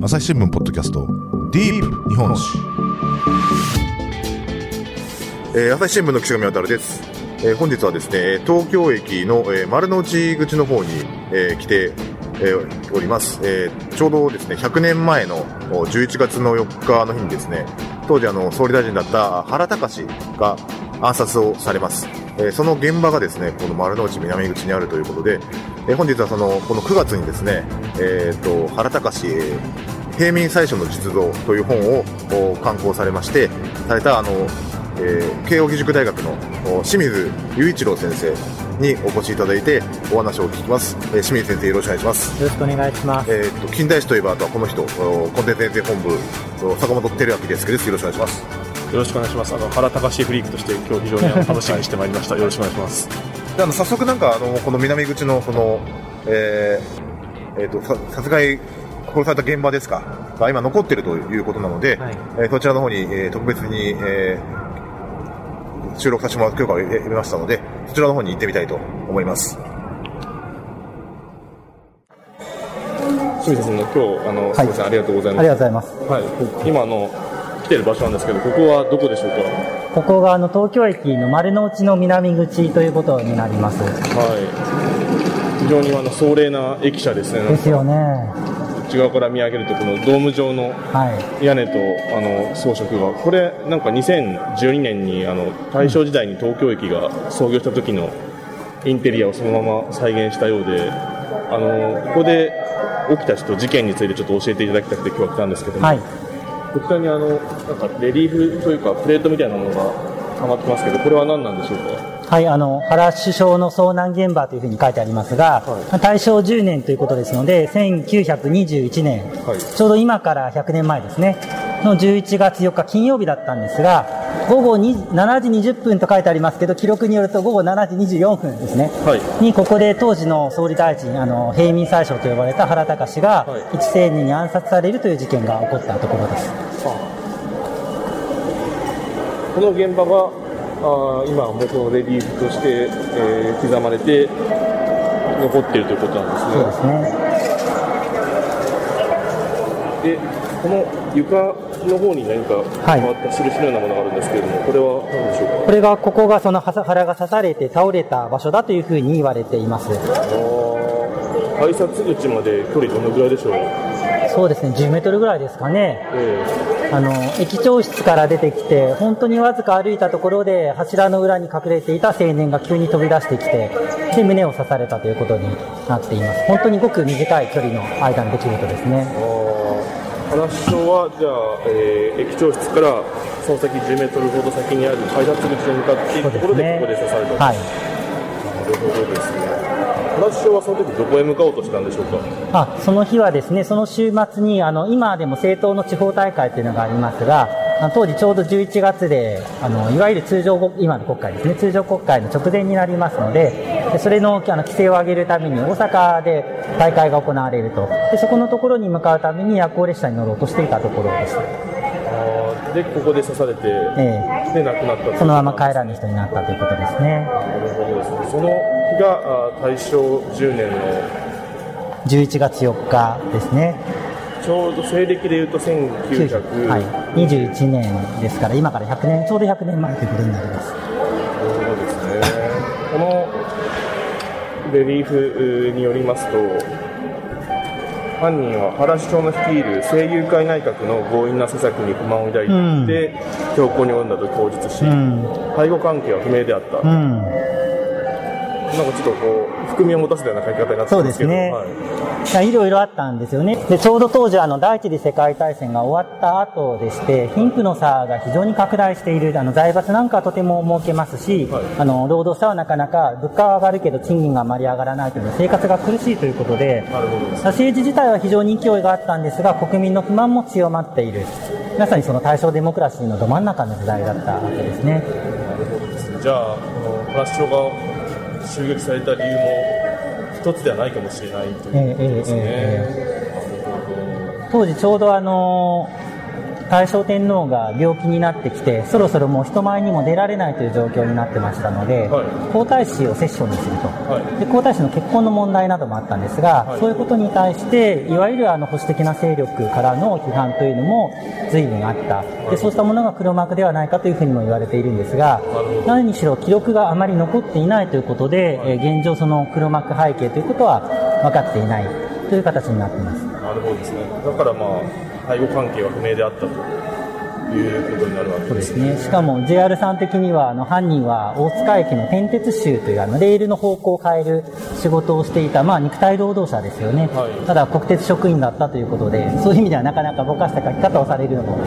朝日新聞ポッドキャストディープ日本史、えー、朝日新聞の岸上渉です、えー、本日はですね東京駅の、えー、丸の内口の方に、えー、来て、えー、おります、えー、ちょうどですね100年前の11月の4日の日にですね当時あの総理大臣だった原敬が暗殺をされます、えー、その現場がですねこの丸の内南口にあるということで、えー、本日はそのこの9月にですね、えーと、原敬平民最初の実像という本を刊行されましてされたあの、えー、慶應義塾大学の清水雄一郎先生にお越しいただいてお話を聞きます、えー、清水先生よろしくお願いしますよろしくお願いしますえっ、ー、と近代史といえばあとはこの人コンテンツ先生本部坂本照明ですけどよろしくお願いしますよろしくお願いします。あの原隆フリークとして今日非常に 楽しみにしてまいりました。よろしくお願いします。であの早速なんかあのこの南口のこの、えー、えっ、ー、と殺害殺された現場ですかが今残っているということなので、はい、えー、そちらの方に、えー、特別に、えー、収録させてもらう許可を得ましたので、そちらの方に行ってみたいと思います。清水さんの今日あの、はい、すみませんありがとうございます。ありがとうございます。はい。今の来てる場所なんですけど、ここはどこでしょうか？ここがあの東京駅の丸の内の南口ということになります。はい。非常にあの壮麗な駅舎ですね。ですよね。内側から見上げるとこのドーム状の屋根と、あの装飾がこれなんか2012年にあの大正時代に東京駅が創業した時のインテリアをそのまま再現したようであのここで起きた人事件についてちょっと教えていただきたくて今日は来たんですけども、はい、こちらにあのなんかレリーフというかプレートみたいなものがはまってますけどこれは何なんでしょうかはい、あの、原首相の遭難現場というふうに書いてありますが、はい、大正10年ということですので、1921年、はい、ちょうど今から100年前ですね、の11月4日金曜日だったんですが、午後7時20分と書いてありますけど、記録によると午後7時24分ですね、はい、にここで当時の総理大臣、あの平民宰相と呼ばれた原敬が、一青年に暗殺されるという事件が起こったところです。この現場があ今、元のレリーフとして、えー、刻まれて残っているということなんですね。そうですね。でこの床の方に何か変わった印のようなものがあるんですけれども、はい、これは何でしょうか？これがここがその腹が刺されて倒れた場所だというふうに言われています改札口まで距離どのぐらいでしょう？そうですね10メートルぐらいですかね、えーあの、駅長室から出てきて、本当にわずか歩いたところで、柱の裏に隠れていた青年が急に飛び出してきて、で、胸を刺されたということになっています。本当にごく短い距離の間の出来事ですね。話は、じゃあ、えー、駅長室からその先10メートルほど先にある改札口に向かっているところで、ここで刺された、はい、なるほどですね。原首相はその時どこへ向かおうとしたんでしょうか？あその日はですね、その週末に、あの、今でも政党の地方大会というのがありますが、当時ちょうど11月で、あの、いわゆる通常、今の国会ですね、通常国会の直前になりますので、でそれのあの規制を上げるために大阪で大会が行われると。で、そこのところに向かうために夜行列車に乗ろうとしていたところでした。で、ここで刺されて、ええ、で、亡くなったそのまま帰らぬ人になったということですね。なるほどですね。その日が大正10年の11月4日ですね。ちょうど西暦でいうと1900、はい、21年ですから、今から100年、ちょうど100年前ということになります。そうですね。このレリーフによりますと、犯人は原首相の率いる声優会内閣の強引な施策に不満を抱いて、うん、強行に及んだと供述し、うん、背後関係は不明であった。うんなんかちょっとこう、含みを持たせたような書き方になって。そうですね。はい、いろいろあったんですよね。で、ちょうど当時、あの、第一次世界大戦が終わった後でして、貧富の差が非常に拡大している、あの、財閥なんかはとても儲けますし、はい、あの、労働者はなかなか物価は上がるけど賃金があまり上がらないという生活が苦しいということで、なるほど政治自体は非常に勢いがあったんですが、国民の不満も強まっている。まさにその大正デモクラシーのど真ん中の時代だったわけですね。なるほどですね。じゃあ、この、プラスが襲撃された理由も一つではないかもしれないということですね。当時ちょうどあの大正天皇が病気になってきてそろそろもう人前にも出られないという状況になってましたので、はい、皇太子を摂政にすると、はい、で皇太子の結婚の問題などもあったんですが、はい、そういうことに対していわゆるあの保守的な勢力からの批判というのも随分あった。でそうしたものが黒幕ではないかというふうにも言われているんですが何にしろ記録があまり残っていないということで、え現状その黒幕背景ということは分かっていないという形になっています。なるほどですね。だからまあ背後関係は不明であったということになるわけです。ね。しかも JR さん的にはあの犯人は大塚駅の転鉄州というあのレールの方向を変える仕事をしていた、まあ、肉体労働者ですよね、はい、ただ国鉄職員だったということでそういう意味ではなかなかぼかした書き方をされるのも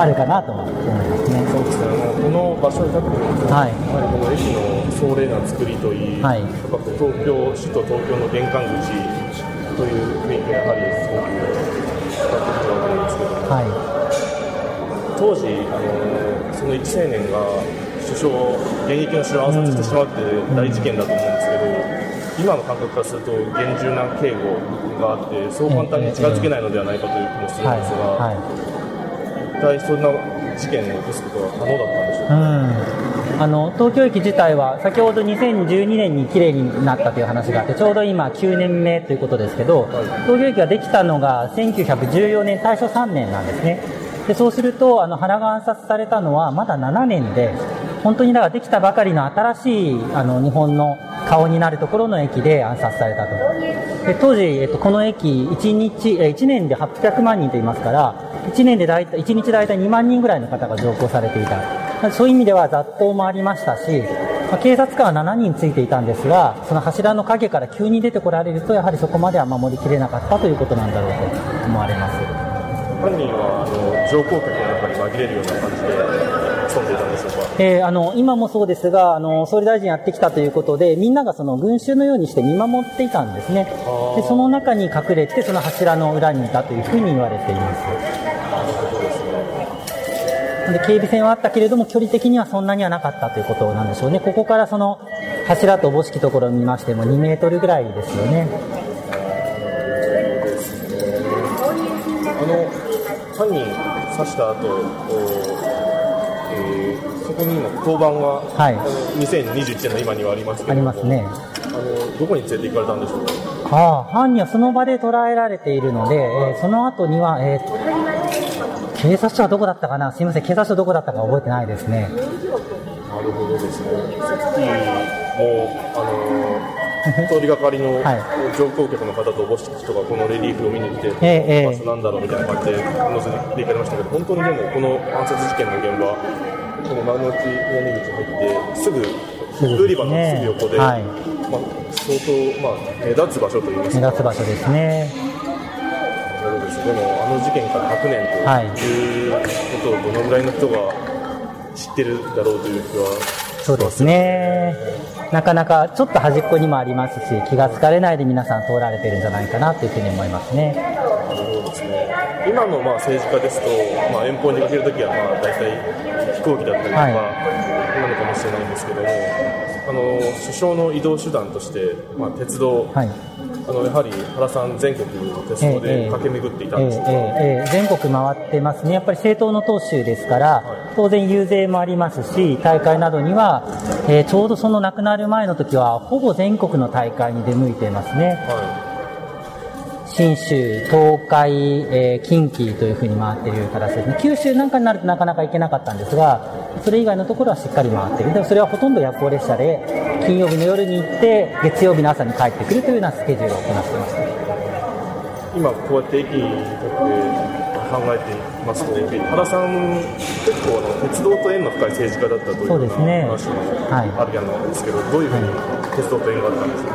あるかなと思いますね。そうですね。この場所に立ってみると、はい、やはりこの駅の壮麗な作りといい、はい、東京首都東京の玄関口という雰囲気がやはりすごくってくるわけなんですけども、はい、当時あの、その一青年が首相、現役の首相を暗殺してしまうって大事件だと思うんですけど、今の感覚からすると厳重な警護があって、そう簡単に近づけないのではないかという気もするんですが、一体そんな事件を起こすことは可能だったんでしょうか？あの東京駅自体は先ほど2012年に綺麗になったという話があってちょうど今9年目ということですけど東京駅ができたのが1914年大正3年なんですね。でそうするとあの原が暗殺されたのはまだ7年で本当にだからできたばかりの新しいあの日本の顔になるところの駅で暗殺されたと。で当時、えっと、この駅1日1年で800万人と言いますから1年で大体1日大体2万人ぐらいの方が乗降されていた。そういう意味では雑踏もありましたし、まあ、警察官は7人ついていたんですが、その柱の陰から急に出てこられると、やはりそこまでは守りきれなかったということなんだろうと思われます。犯人はあの乗降客の中に紛れるような感じでえー、あの今もそうですがあの、総理大臣やってきたということで、みんながその群衆のようにして見守っていたんですね、でその中に隠れて、その柱の裏にいたというふうに言われています。で警備線はあったけれども、距離的にはそんなにはなかったということなんでしょうね。ここからその柱とおぼしきところを見ましても2メートルぐらいですよね。あの犯人刺した後、えー、そこに今交番が、はい、2021年の今にはありますけどありますね。あのどこに連れて行かれたんでしょうか？ああ、犯人はその場で捕らえられているので、えー、その後には、えー、警察署はどこだったかな？すみません、警察署どこだったか覚えてないですね。なるほどですね。さっきも、あの 通りがかりの乗降客の方とおぼしき人がこのレリーフを見に来て、えー、バスなんだろうみたいな感じで乗せていかれましたけど、本当にでもこの暗殺事件の現場、この丸の内屋根口入って、すぐ売り場のすぐ横で、はい、まあ、相当、まあ、目立つ場所といいますか。目立つ場所ですね。でもあの事件から100年ということをどのぐらいの人が知ってるだろうという気はそうですね。なかなかちょっと端っこにもありますし気が付かれないで皆さん通られてるんじゃないかなというふうに思いますね。そうですね。今のまあ政治家ですと、まあ、遠方に出かけるときはまあ大体飛行機だったりとか、なのかもしれないんですけども、あの首相の移動手段として、まあ、鉄道、はいあのやはり原さん、全国鉄道で駆け巡っていたんですか、えーえー、全国回ってますね、やっぱり政党の党首ですから、はい、当然、遊説もありますし、大会などには、えー、ちょうどその亡くなる前の時は、ほぼ全国の大会に出向いてますね。はい信州、東海、えー、近畿というふうに回っている形ですね。九州なんかになるとなかなか行けなかったんですが、それ以外のところはしっかり回ってる。でもそれはほとんど夜行列車で、金曜日の夜に行って、月曜日の朝に帰ってくるというようなスケジュールを行ってました。今こうやって駅にとって考えていますと、原さん、結構あの鉄道と縁の深い政治家だったという話もあるやなんですけど、はい、どういうふうに鉄道と縁があったんですか、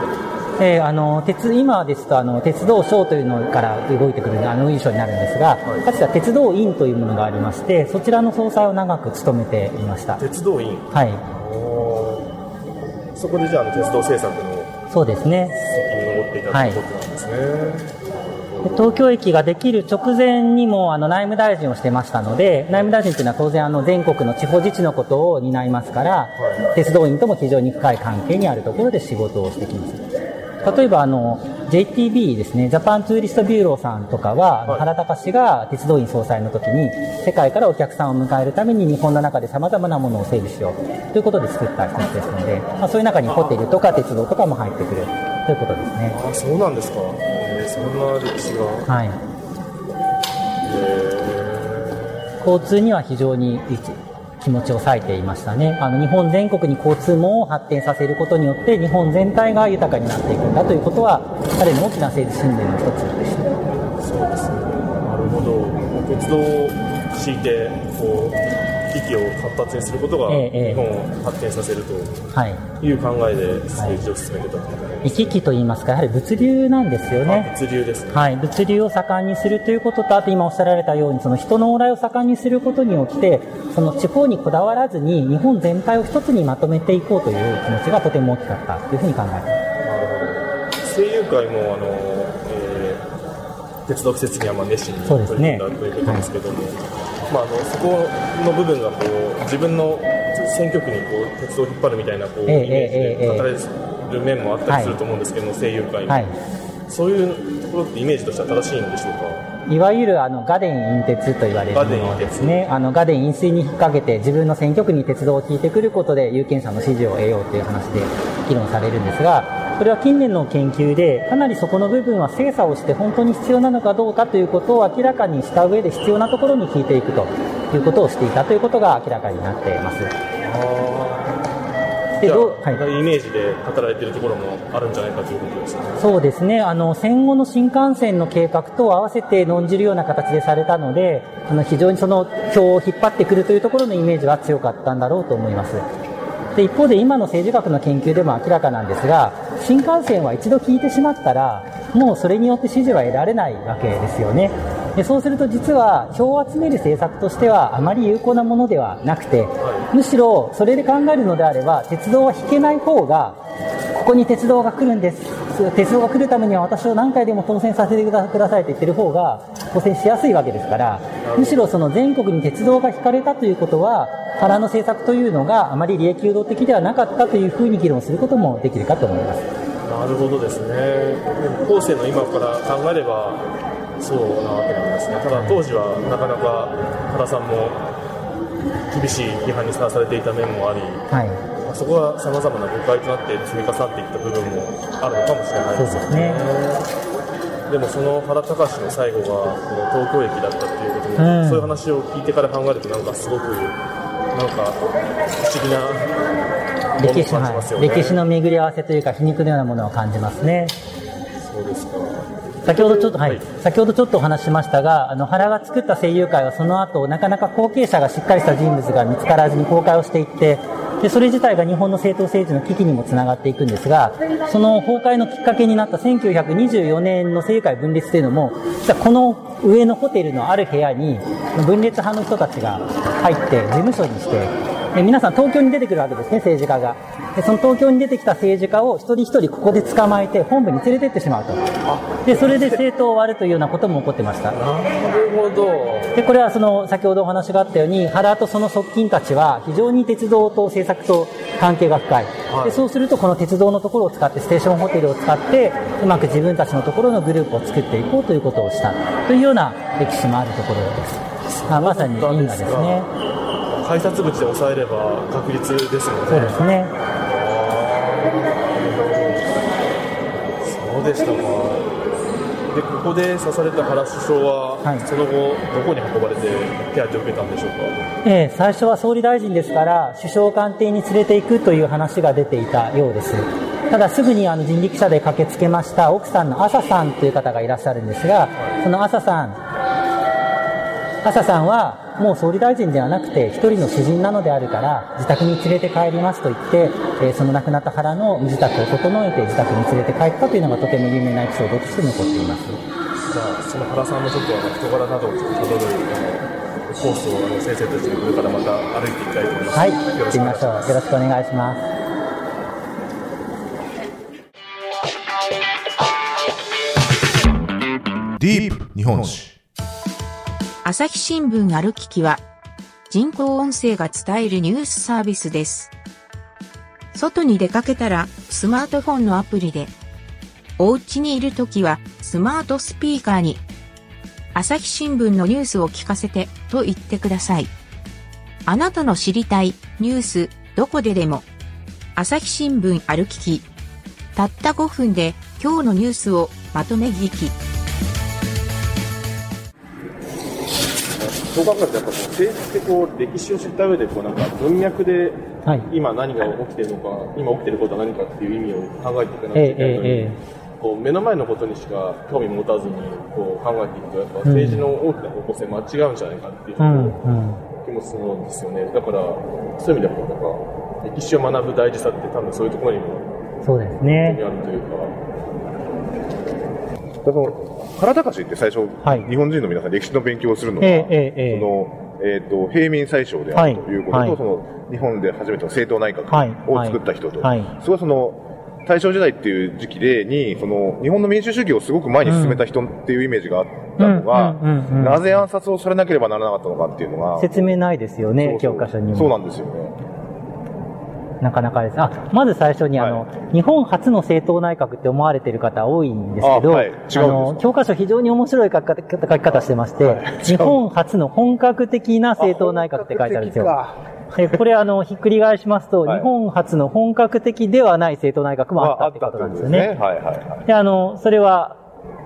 えー、あの鉄今ですとあの鉄道省というのから動いてくるあの印象になるんですが、はい、かつては鉄道院というものがありましてそちらの総裁を長く務めていました。鉄道院？はい。そこでじゃあ鉄道政策のそうですね。責任を負っていたということなんですね、はい東京駅ができる直前にもあの内務大臣をしてましたので、内務大臣というのは当然あの全国の地方自治のことを担いますから、はい、鉄道院とも非常に深い関係にあるところで仕事をしてきます。例えばあの JTB ですね、 Japan Tourist Bureau さんとかは、はい、原敬が鉄道院総裁の時に、世界からお客さんを迎えるために日本の中で様々なものを整備しようということで作った一つですので、まあ、そういう中にホテルとか鉄道とかも入ってくるということですね。あそうなんですか。えー、そんな歴史が。はい。交通には非常に気持ちを割いていましたね。あの、日本全国に交通網を発展させることによって、日本全体が豊かになっていくんだということは、彼の大きな政治信念の一つでした。そうですね。なるほど。鉄道を敷いて、こう、機器を活発にすることが日本を発展させるという考えで政治を進めてたと、はい、行き来といいますかやはり物流なんですよね。物流ですね、はい、物流を盛んにするということとあと今おっしゃられたようにその人の往来を盛んにすることによってその地方にこだわらずに日本全体を一つにまとめていこうという気持ちがとても大きかったというふうに考えます。声優会もあの、えー、鉄道施設にはまあ熱心に取り組んだ、ということですけども、まあ、あのそこの部分がこう自分の選挙区にこう鉄道を引っ張るみたいなこう、イメージで語られる面もあったりすると思うんですけども、声優界に、はい、そういうところってイメージとしては正しいんでしょうか？いわゆるあのガデン引鉄と言われるものですね。あのガデン引水に引っ掛けて自分の選挙区に鉄道を引いてくることで有権者の支持を得ようという話で議論されるんですが、これは近年の研究で、かなりそこの部分は精査をして本当に必要なのかどうかということを明らかにした上で必要なところに聞いていくということをしていたということが明らかになっています。でどう、はい、イメージで働いているところもあるんじゃないかということですね。そうですね。あの、戦後の新幹線の計画と合わせて論じるような形でされたので、あの、非常にその表を引っ張ってくるというところのイメージは強かったんだろうと思います。で一方で今の政治学の研究でも明らかなんですが新幹線は一度聞いてしまったらもうそれによって支持は得られないわけですよねでそうすると実は票を集める政策としてはあまり有効なものではなくてむしろそれで考えるのであれば鉄道は引けない方がここに鉄道が来るんです。鉄道が来るためには私を何回でも当選させてくださいと言ってる方が当選しやすいわけですからむしろその全国に鉄道が引かれたということは原の政策というのがあまり利益誘導的ではなかったというふうに議論することもできるかと思います。なるほどですね。後世の今から考えればそうなわけなんですね。ただ当時はなかなか原さんも厳しい批判にさらされていた面もあり、はい。そこはさまざまな誤解となって積み重なっていった部分もあるのかもしれないですよね。でもその原隆の最後がこの東京駅だったっていうことも、うん、そういう話を聞いてから考えるとなんかすごくなんか不思議な歴史,、はい、歴史の巡り合わせというか皮肉のようなものを感じますね。そうですか。先ほどちょっと、はい、先ほどちょっとお話ししましたが、あの、原が作った声優会はその後、なかなか後継者がしっかりした人物が見つからずに公開をしていって、で、それ自体が日本の政党政治の危機にもつながっていくんですが、その崩壊のきっかけになった1924年の政界分裂というのも、実はこの上のホテルのある部屋に、分裂派の人たちが入って事務所にして、で皆さん東京に出てくるわけですね、政治家が。で、その東京に出てきた政治家を一人一人ここで捕まえて本部に連れてってしまうと。で、それで政党を割るというようなことも起こってました。なるほど。で、これはその、先ほどお話があったように、原とその側近たちは非常に鉄道と政策と関係が深い、で、そうするとこの鉄道のところを使って、ステーションホテルを使って、うまく自分たちのところのグループを作っていこうということをしたというような歴史もあるところです。まあ、まさに因果ですね。改札口で抑えれば確率ですよね。そうですね。そうでしたか。でここで刺された原首相は、はい、その後、どこに運ばれて手当てを受けたんでしょうか、ええ、最初は総理大臣ですから、首相官邸に連れていくという話が出ていたようです。ただ、すぐにあの人力車で駆けつけました奥さんの朝さんという方がいらっしゃるんですが、その朝さん、朝さんは、もう総理大臣ではなくて、一人の詩人なのであるから、自宅に連れて帰りますと言って、えー、その亡くなった原の身支度を整えて自宅に連れて帰ったというのがとても有名なエピソードとして残っています。じゃあ、その原さんのちょっとあの人柄などをたどるコースをあの先生たちにこれからまた歩いていきたいと思います。はい、行ってみましょう。よろしくお願いします。ディープ日本史朝日新聞歩ききは、人工音声が伝えるニュースサービスです。外に出かけたら、スマートフォンのアプリで、お家にいるときはスマートスピーカーに朝日新聞のニュースを聞かせてと言ってください。あなたの知りたいニュースどこででも朝日新聞ある聞きたった5分で今日のニュースをまとめ聞き。考えるとやっぱ政治ってこう歴史を知った上でこうなんか文脈で今何が起きてるのか、はい、今起きてることは何かっていう意味を考えていかなきゃいけないのに、えええ、こう目の前のことにしか興味持たずにこう考えていくとやっぱ政治の大きな方向性間違うんじゃないかっていう気もするんですよね。だからそういう意味でもなんか歴史を学ぶ大事さって多分そういうところにもそうですね。あるというか。原隆って最初、はい、日本人の皆さん歴史の勉強をするのは、えーえー、そのえーと、平民宰相であるということと、はい、その日本で初めての政党内閣を作った人と、はい。はい、それはその大正時代っていう時期でにその日本の民主主義をすごく前に進めた人っていうイメージがあったのが、なぜ暗殺をされなければならなかったのかっていうのが説明ないですよね教科書にも。そうなんですよねなかなかです。あ、まず最初に、あの、はい、日本初の政党内閣って思われている方多いんですけど、あはい、あの、教科書非常に面白い書き方してまして、はい、日本初の本格的な政党内閣って書いてあるんですよ。でこれあの、ひっくり返しますと、日本初の本格的ではない政党内閣もあったってことなんですよね。はいはいはい。で、あの、それは、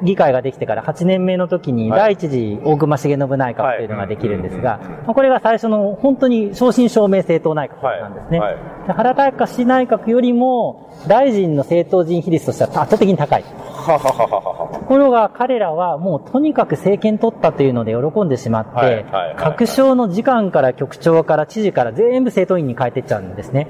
議会ができてから8年目の時に、第一次大隈重信内閣というのができるんですが、これが最初の本当に正真正銘政党内閣なんですね。原隆内閣よりも、大臣の政党人比率としては圧倒的に高い。ところが彼らはもうとにかく政権取ったというので喜んでしまって、各省の次官から局長から知事から全部政党員に変えていっちゃうんですね。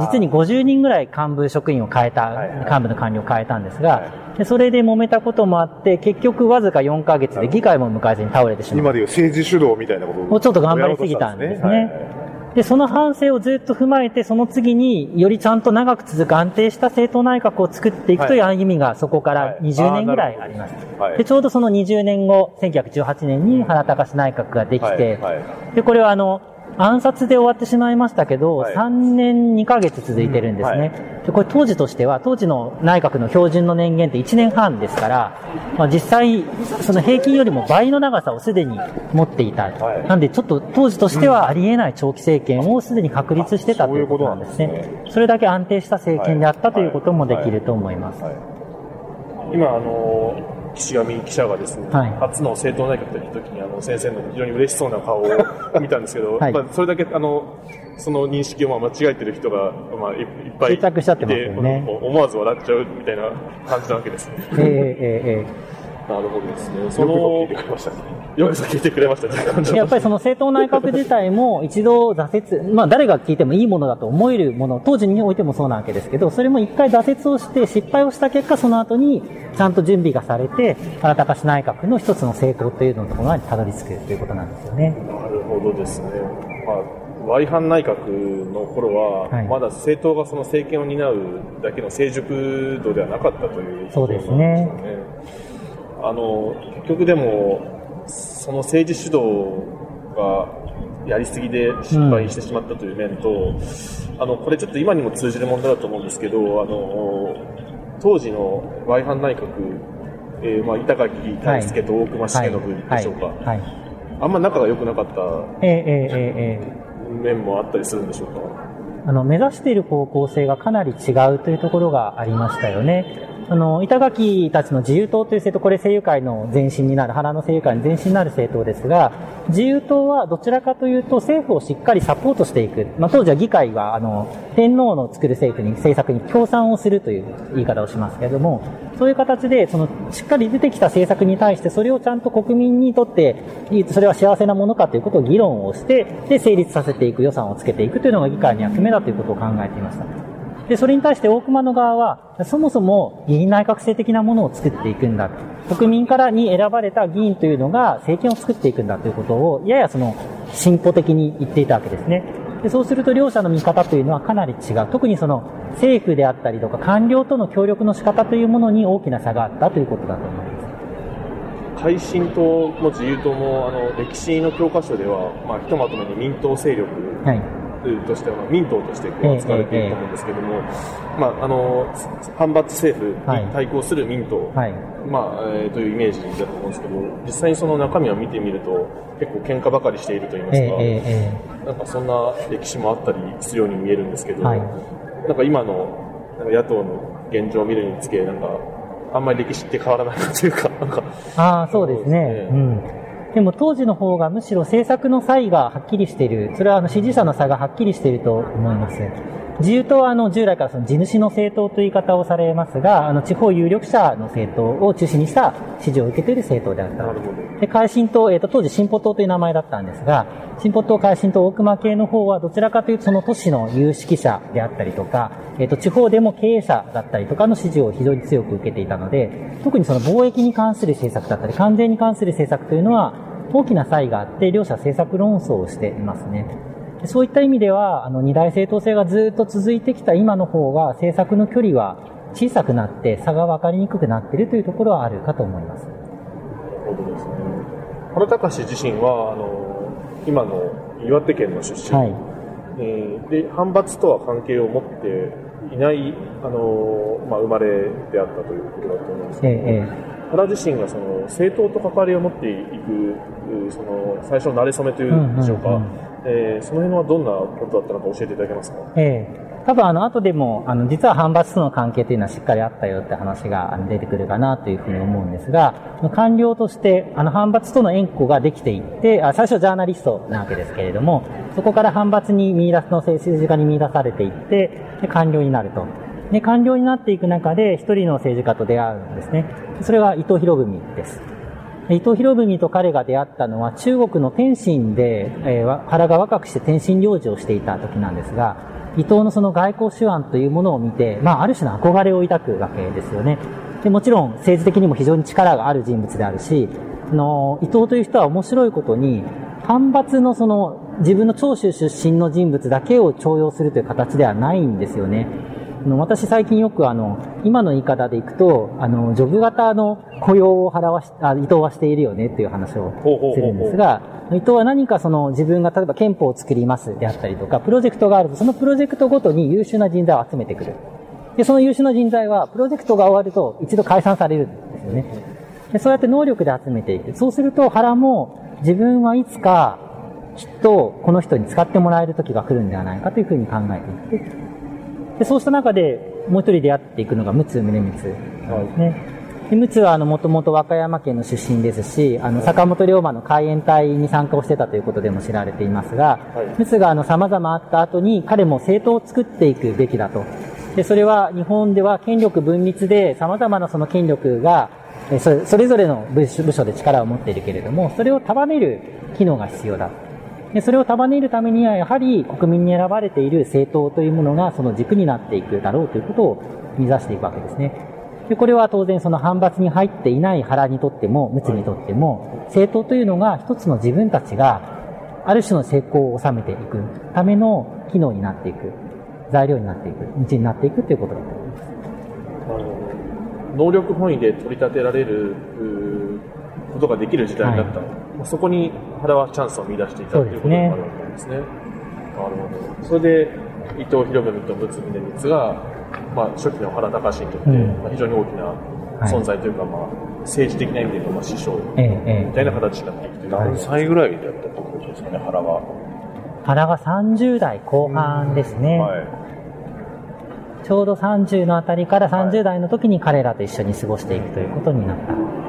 実に50人ぐらい幹部職員を変えた、幹部の官僚を変えたんですが、でそれで揉めたこともあって、結局わずか4ヶ月で議会も迎えずに倒れてしまう。今でいう政治主導みたいなことを。ちょっと頑張りすぎたんですね。で、その反省をずっと踏まえて、その次によりちゃんと長く続く安定した政党内閣を作っていくという歩みがそこから20年ぐらいあります。はい、で、ちょうどその20年後、1918年に原隆内閣ができて、で、これはあの、暗殺で終わってしまいましたけど、はい、3年2ヶ月続いてるんですね、はい、でこれ当時としては、当時の内閣の標準の年限って1年半ですから、まあ、実際、その平均よりも倍の長さをすでに持っていた、はい、なんでちょっと当時としてはありえない長期政権をすでに確立してたということなんですね、それだけ安定した政権であったということもできると思います。今あの岸上記者がですね、はい、初の政党内閣という時にあの先生の非常に嬉しそうな顔を見たんですけど、はい、まあ、それだけあのその認識をまあ間違えてる人が、まあ、いっぱいいて、ね、思わず笑っちゃうみたいな感じなわけですね。えー、えー、えーなるほどですね。その、よく聞いてくれましたね。よく聞いてくれましたね。やっぱりその政党内閣自体も一度挫折、まあ誰が聞いてもいいものだと思えるもの、当時においてもそうなわけですけど、それも一回挫折をして失敗をした結果、その後にちゃんと準備がされて、原隆内閣の一つの政党というのところにたどり着くということなんですよね。なるほどですね。まあ Y 班内閣の頃は、まだ政党がその政権を担うだけの成熟度ではなかったという、ね、そうですね。あの結局でもその政治主導がやりすぎで失敗してしまったという面と、うん、あのこれちょっと今にも通じる問題だと思うんですけどあの当時の Y 班内閣、えーまあ、板垣大輔と大隈重信でしょうか、はい。はい。はい、あんま仲が良くなかった、えーえー、面もあったりするんでしょうか。あの目指している方向性がかなり違うというところがありましたよね。あの、板垣たちの自由党という政党、これ政友会の前身になる、原の政友会の前身になる政党ですが、自由党はどちらかというと政府をしっかりサポートしていく。まあ、当時は議会は、あの、天皇の作る政府に、政策に協賛をするという言い方をしますけれども、そういう形で、その、しっかり出てきた政策に対して、それをちゃんと国民にとって、それは幸せなものかということを議論をして、で、成立させていく、予算をつけていくというのが議会には決めだということを考えていました。で、それに対して大熊の側は、そもそも議員内閣制的なものを作っていくんだ。国民からに選ばれた議員というのが政権を作っていくんだということを、ややその進歩的に言っていたわけですね。でそうすると両者の見方というのはかなり違う。特にその政府であったりとか官僚との協力の仕方というものに大きな差があったということだと思います。改新党も自由党もあの歴史の教科書では、まあ、ひとまとめに民党勢力としてはミントとしてこう使われていると思うんですけども、まあ、あの反発政府に対抗するミント、はい、まあえー、というイメージだと思うんですけど実際にその中身を見てみると結構喧嘩ばかりしていると言いますか、なんかそんな歴史もあったりするように見えるんですけど、はい、なんか今のなんか野党の現状を見るにつけなんかあんまり歴史って変わらないというかなんか。ああそうですね、うんでも当時の方がむしろ政策の差異がはっきりしている。それはあの支持者の差がはっきりしていると思います。自由党はあの従来からその地主の政党という言い方をされますが、あの地方有力者の政党を中心にした支持を受けている政党であった。で、改新党、えっ、ー、と、当時新歩党という名前だったんですが、新歩党、改新党、大熊系の方はどちらかというとその都市の有識者であったりとか、えっ、ー、と、地方でも経営者だったりとかの支持を非常に強く受けていたので、特にその貿易に関する政策だったり、関税に関する政策というのは、大きな差異があって、両者政策論争をしていますね。そういった意味では、あの、二大政党制がずっと続いてきた今の方が、政策の距離は小さくなって、差が分かりにくくなっているというところはあるかと思います。ですね。原隆自身は、あの、今の岩手県の出身。はい。えー、で、反発とは関係を持っていない、あの、まあ、生まれであったということだと思うんですけど、ええ原自身がその政党と関わりを持っていくその最初の馴れ初めというんでしょうか、うんうんうん、えー、その辺はどんなことだったのか教えていただけますか、えー、多分あの後でもあの実は反発との関係というのはしっかりあったよって話が出てくるかなというふうに思うんですが官僚としてあの反発との縁故ができていってあ最初ジャーナリストなわけですけれどもそこから反発に見出すの政治家に見出されていってで官僚になると。で官僚になっていく中で一人の政治家と出会うんですね。それは伊藤博文です。伊藤博文と彼が出会ったのは中国の天津で、えー、原が若くして天津領事をしていた時なんですが、伊藤のその外交手腕というものを見て、まあ、ある種の憧れを抱くわけですよね。でもちろん政治的にも非常に力がある人物であるし、あの伊藤という人は面白いことに、反発のその自分の長州出身の人物だけを重用するという形ではないんですよね。私最近よくあの、今の言い方でいくと、あの、ジョブ型の雇用を払わし、あ伊藤はしているよねっていう話をするんですが、伊藤は何かその自分が例えば憲法を作りますであったりとか、プロジェクトがあると、そのプロジェクトごとに優秀な人材を集めてくる。で、その優秀な人材は、プロジェクトが終わると一度解散されるんですよね。でそうやって能力で集めていく。そうすると原も自分はいつかきっとこの人に使ってもらえる時が来るんではないかというふうに考えていって、でそうした中で、もう一人出会っていくのが陸奥宗光なんですね。で陸奥はあの、もともと和歌山県の出身ですし、あの、坂本龍馬の海援隊に参加をしてたということでも知られていますが、陸奥があの、様々あった後に、彼も政党を作っていくべきだと。で、それは日本では権力分立で様々なその権力が、それぞれの部署で力を持っているけれども、それを束ねる機能が必要だ。でそれを束ねるためには、やはり国民に選ばれている政党というものがその軸になっていくだろうということを目指していくわけですね。でこれは当然その反発に入っていない原にとっても、陸奥にとっても、政党というのが一つの自分たちがある種の成功を収めていくための機能になっていく、材料になっていく、道になっていくということだと思います。能力本位で取り立てられることができる時代だった、はい、そこに原はチャンスを見出していたということがあるわけですね。なるほど。それで、伊藤博文と陸奥宗光が、まあ、初期の原隆にとって、まあ、非常に大きな存在というか、はい、まあ、政治的な意味での、まあ、師匠みたいな形になっていくという、何歳ぐらいだったってことですかね、原は。原が30代後半ですね。はい、ちょうど30のあたりから30代の時に彼らと一緒に過ごしていくということになった。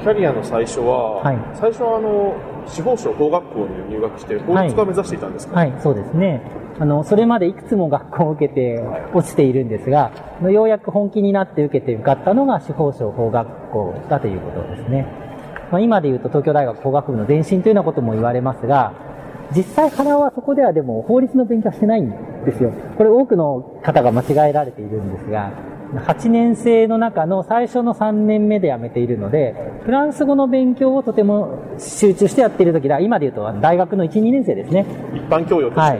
キャリアの最初は、はい、最初はあの司法省法学校に入学して法律家を目指していたんですか、はい、はい、そうですね。あのそれまでいくつも学校を受けて落ちているんですが、ようやく本気になって受けて受かったのが司法省法学校だということですね、まあ、今でいうと東京大学法学部の前身というようなことも言われますが実際原はそこではでも法律の勉強はしてないんですよ。これ多くの方が間違えられているんですが8年生の中の最初の3年目で辞めているので、フランス語の勉強をとても集中してやっている時だ、今で言うと大学の1、2年生ですね。一般教養として。はい。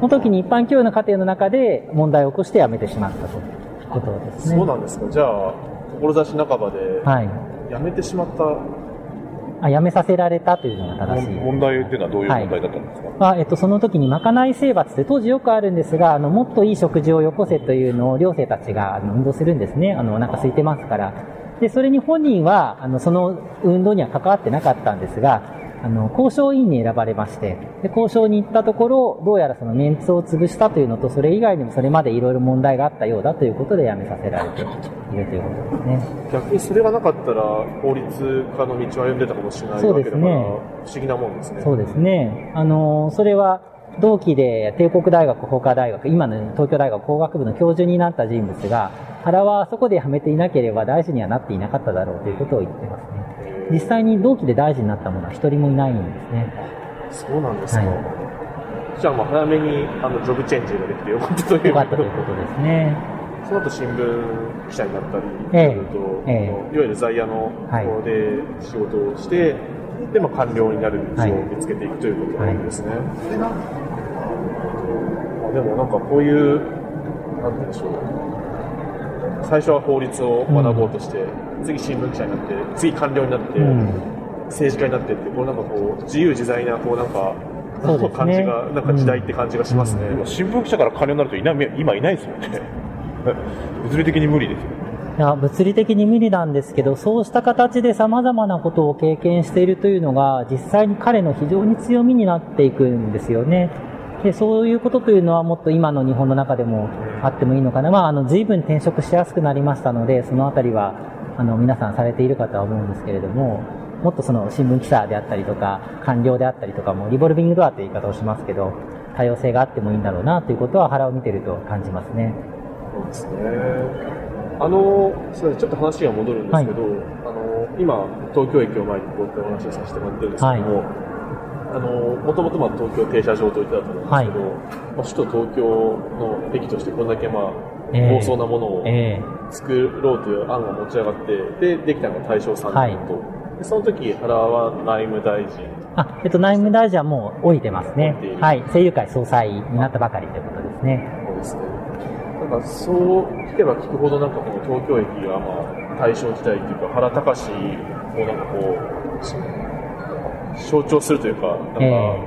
その時に一般教養の過程の中で問題を起こして辞めてしまったということですね。そうなんですか。じゃあ、志半ばで、辞めてしまったあ辞めさせられたというのが正しい。問題っていうのはどういう問題だったんですか、はい、まあ、えっと、その時にまかない征伐って当時よくあるんですが、あの、もっといい食事をよこせというのを寮生たちがあの運動するんですね。あの、お腹空いてますから。で、それに本人は、あの、その運動には関わってなかったんですが、あの、交渉委員に選ばれまして、で、交渉に行ったところ、どうやらそのメンツを潰したというのと、それ以外にもそれまでいろいろ問題があったようだということで辞めさせられているということですね。逆にそれがなかったら、法律家の道を歩んでたかもしれないわけだから、ね、不思議なもんですね。そうですね。あの、それは、同期で帝国大学法科大学、今の東京大学工学部の教授になった人物が、原はそこで辞めていなければ大臣にはなっていなかっただろうということを言ってますね。実際に同期で大臣になったものは一人もいないんですね。そうなんですか。はい、じゃあ、まあ、早めにあのジョブチェンジができてよかったということですね。その後新聞記者になったり、ええと、ええ、いわゆる在野の方で仕事をして、はい、で、まあ、官僚になる道を見つけていくということなんですね。はい、でもなんかこういう、なんて言うんでしょう。最初は法律を学ぼうとして、うん次新聞記者になって、次官僚になって、うん、政治家になってって、こうなんかこう、自由自在な、こうなんか、そうね、感じが、なんか時代って感じがしますね。うん、新聞記者から官僚になるといな今いないですよね。物理的に無理ですよ。いや物理的に無理なんですけど、そうした形で様々なことを経験しているというのが、実際に彼の非常に強みになっていくんですよね。で、そういうことというのはもっと今の日本の中でもあってもいいのかな。まあ、あの、随分転職しやすくなりましたので、そのあたりは、あの、皆さんされているかとは思うんですけれども、もっとその新聞記者であったりとか、官僚であったりとかも、リボルビングドアという言い方をしますけど、多様性があってもいいんだろうなということは腹を見てると感じますね。そうですね。あの、すみません、ちょっと話が戻るんですけど、はい、あの、今、東京駅を前にこうやってお話をさせてもらってるんですけども、はい、あの、もともとまあ東京停車場といってたと思うんですけど、はい、まあ、首都東京の駅としてこれだけまあ、暴走なものを作ろうという案が持ち上がって、で、できたのが大正3年と。でその時、原は内務大臣。あ、えっと、内務大臣はもう降りてますね。はい。声優会総裁になったばかりということですね。そうですね。なんか、そう聞けば聞くほど、なんかこの東京駅が、まあ、大正時代というか、原隆をなんかこう、象徴するというか、なんか、え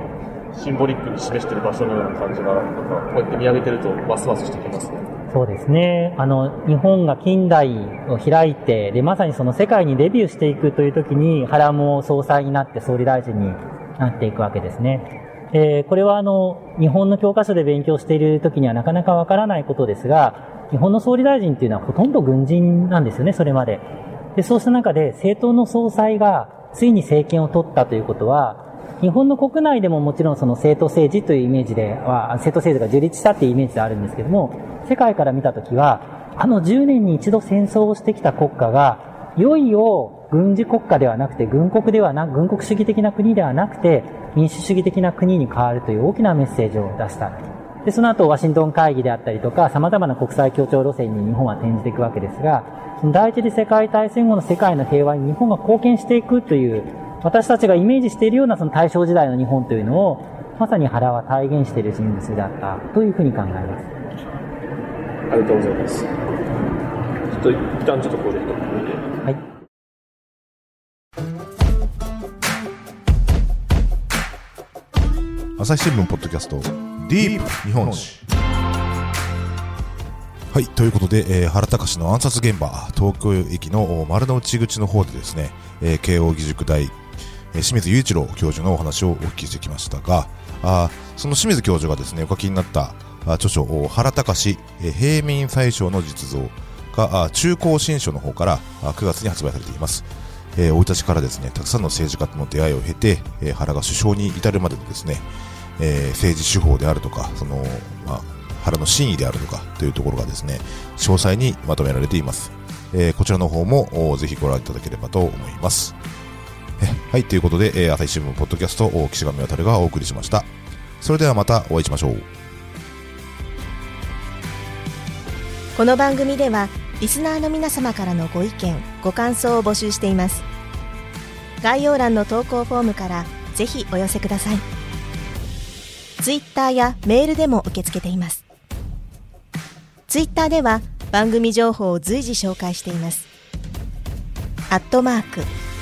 ー、シンボリックに示している場所のような感じが、なんかこうやって見上げてると、ますますしてきますね。そうですね。あの、日本が近代を開いて、で、まさにその世界にデビューしていくという時に、原も総裁になって総理大臣になっていくわけですね。えー、これはあの、日本の教科書で勉強している時にはなかなかわからないことですが、日本の総理大臣っていうのはほとんど軍人なんですよね、それまで。で、そうした中で政党の総裁がついに政権を取ったということは、日本の国内でももちろんその政党政治というイメージでは、政党政治が樹立したっていうイメージであるんですけども、世界から見たときは、あの10年に一度戦争をしてきた国家が、いよいよ軍事国家ではなくて、軍国ではな、軍国主義的な国ではなくて、民主主義的な国に変わるという大きなメッセージを出した。で、その後、ワシントン会議であったりとか、様々な国際協調路線に日本は転じていくわけですが、第一次世界大戦後の世界の平和に日本が貢献していくという、私たちがイメージしているようなその大正時代の日本というのを、まさに原は体現している人物だったというふうに考えます。ありがとうございます。ちょっと一旦ちょっとここで一見て。はい。朝日新聞ポッドキャストディープ日本史はいということで、えー、原隆の暗殺現場東京駅の丸の内口の方でですね、えー、慶應義塾大、えー、清水雄一郎教授のお話をお聞きしてきましたがあその清水教授がですねお書きになった著書原隆平民宰相の実像が中高新書の方から9月に発売されています。生、い立ちからですねたくさんの政治家との出会いを経て、原が首相に至るまでのですね、政治手法であるとかその、まあ、原の真意であるとかというところがですね詳細にまとめられています、えー、こちらの方もぜひご覧いただければと思います。はいということで、えー、朝日新聞ポッドキャスト岸上渉がお送りしました。それではまたお会いしましょう。この番組ではリスナーの皆様からのご意見ご感想を募集しています。概要欄の投稿フォームからぜひお寄せください。ツイッターやメールでも受け付けています。ツイッターでは番組情報を随時紹介しています。アットマーク